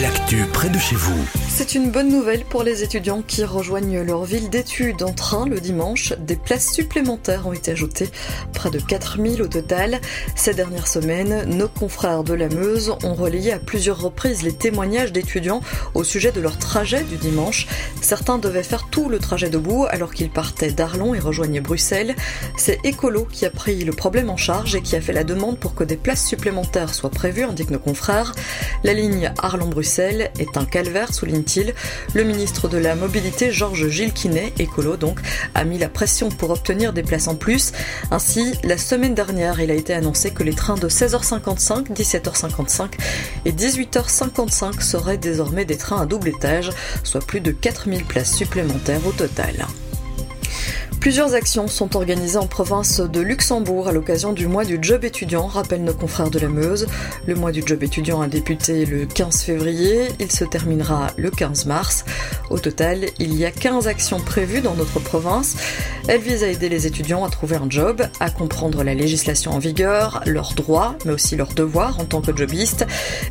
L'actu près de chez vous. C'est une bonne nouvelle pour les étudiants qui rejoignent leur ville d'études en train le dimanche. Des places supplémentaires ont été ajoutées, près de 4000 au total. Ces dernières semaines, nos confrères de la Meuse ont relayé à plusieurs reprises les témoignages d'étudiants au sujet de leur trajet du dimanche. Certains devaient faire tout le trajet debout alors qu'ils partaient d'Arlon et rejoignaient Bruxelles. C'est Écolo qui a pris le problème en charge et qui a fait la demande pour que des places supplémentaires soient prévues, indiquent nos confrères. La ligne Arlon-Bruxelles est un calvaire, souligne le ministre de la Mobilité, Georges Gilles Quinet, écolo donc, a mis la pression pour obtenir des places en plus. Ainsi, la semaine dernière, il a été annoncé que les trains de 16h55, 17h55 et 18h55 seraient désormais des trains à double étage, soit plus de 4000 places supplémentaires au total. Plusieurs actions sont organisées en province de Luxembourg à l'occasion du mois du job étudiant, rappellent nos confrères de la Meuse. Le mois du job étudiant a débuté le 15 février, il se terminera le 15 mars. Au total, il y a 15 actions prévues dans notre province. Elles visent à aider les étudiants à trouver un job, à comprendre la législation en vigueur, leurs droits, mais aussi leurs devoirs en tant que jobistes.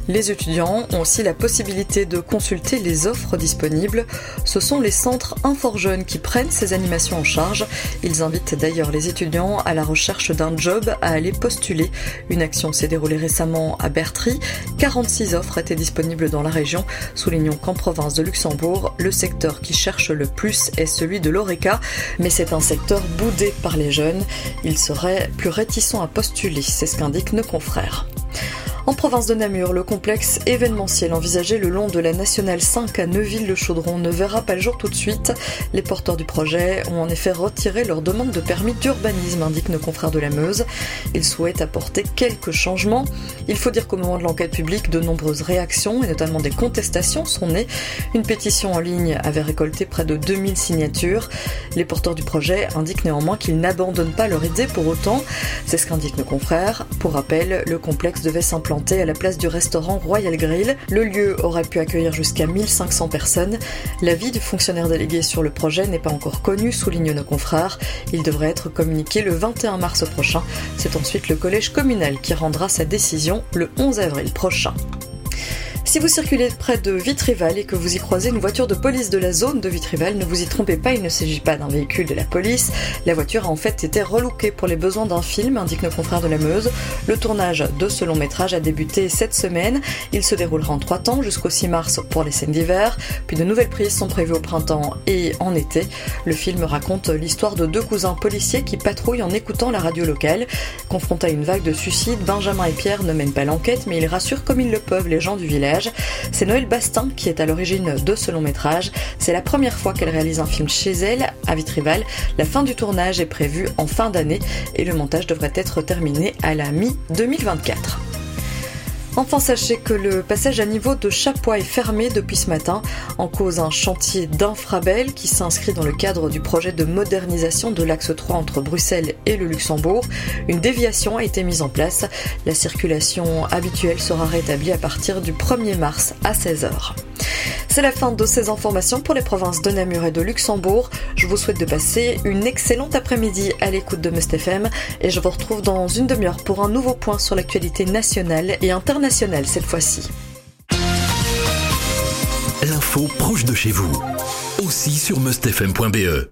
Les étudiants ont aussi la possibilité de consulter les offres disponibles. Ce sont les centres Infor Jeunes qui prennent ces animations en charge ils invitent d'ailleurs les étudiants à la recherche d'un job à aller postuler. Une action s'est déroulée récemment à Bertry. 46 offres étaient disponibles dans la région. Soulignons qu'en province de Luxembourg, le secteur qui cherche le plus est celui de l'ORECA, mais c'est un secteur boudé par les jeunes. Ils seraient plus réticents à postuler, c'est ce qu'indiquent nos confrères. En province de Namur, le complexe événementiel envisagé le long de la nationale 5 à Neuville-le-Chaudron ne verra pas le jour tout de suite. Les porteurs du projet ont en effet retiré leur demande de permis d'urbanisme, indiquent nos confrères de la Meuse. Ils souhaitent apporter quelques changements. Il faut dire qu'au moment de l'enquête publique, de nombreuses réactions et notamment des contestations sont nées. Une pétition en ligne avait récolté près de 2000 signatures. Les porteurs du projet indiquent néanmoins qu'ils n'abandonnent pas leur idée pour autant. C'est ce qu'indiquent nos confrères. Pour rappel, le complexe devait s'implanter à la place du restaurant Royal Grill. Le lieu aurait pu accueillir jusqu'à 1500 personnes. L'avis du fonctionnaire délégué sur le projet n'est pas encore connu, soulignent nos confrères. Il devrait être communiqué le 21 mars prochain. C'est ensuite le collège communal qui rendra sa décision le 11 avril prochain. Si vous circulez près de Vitrival et que vous y croisez une voiture de police de la zone de Vitrival, ne vous y trompez pas, il ne s'agit pas d'un véhicule de la police. La voiture a en fait été relookée pour les besoins d'un film, indique nos confrères de la Meuse. Le tournage de ce long métrage a débuté cette semaine. Il se déroulera en trois temps jusqu'au 6 mars pour les scènes d'hiver. Puis de nouvelles prises sont prévues au printemps et en été. Le film raconte l'histoire de deux cousins policiers qui patrouillent en écoutant la radio locale. Confrontés à une vague de suicides, Benjamin et Pierre ne mènent pas l'enquête, mais ils rassurent comme ils le peuvent les gens du village. C'est Noël Bastin qui est à l'origine de ce long métrage. C'est la première fois qu'elle réalise un film chez elle, à Vitrival. La fin du tournage est prévue en fin d'année et le montage devrait être terminé à la mi-2024. Enfin, sachez que le passage à niveau de Chapois est fermé depuis ce matin en cause un chantier d'infrabel qui s'inscrit dans le cadre du projet de modernisation de l'axe 3 entre Bruxelles et le Luxembourg. Une déviation a été mise en place. La circulation habituelle sera rétablie à partir du 1er mars à 16h. C'est la fin de ces informations pour les provinces de Namur et de Luxembourg. Je vous souhaite de passer une excellente après-midi à l'écoute de FM et je vous retrouve dans une demi-heure pour un nouveau point sur l'actualité nationale et internationale cette fois-ci. L'info proche de chez vous, aussi sur mustfm.be.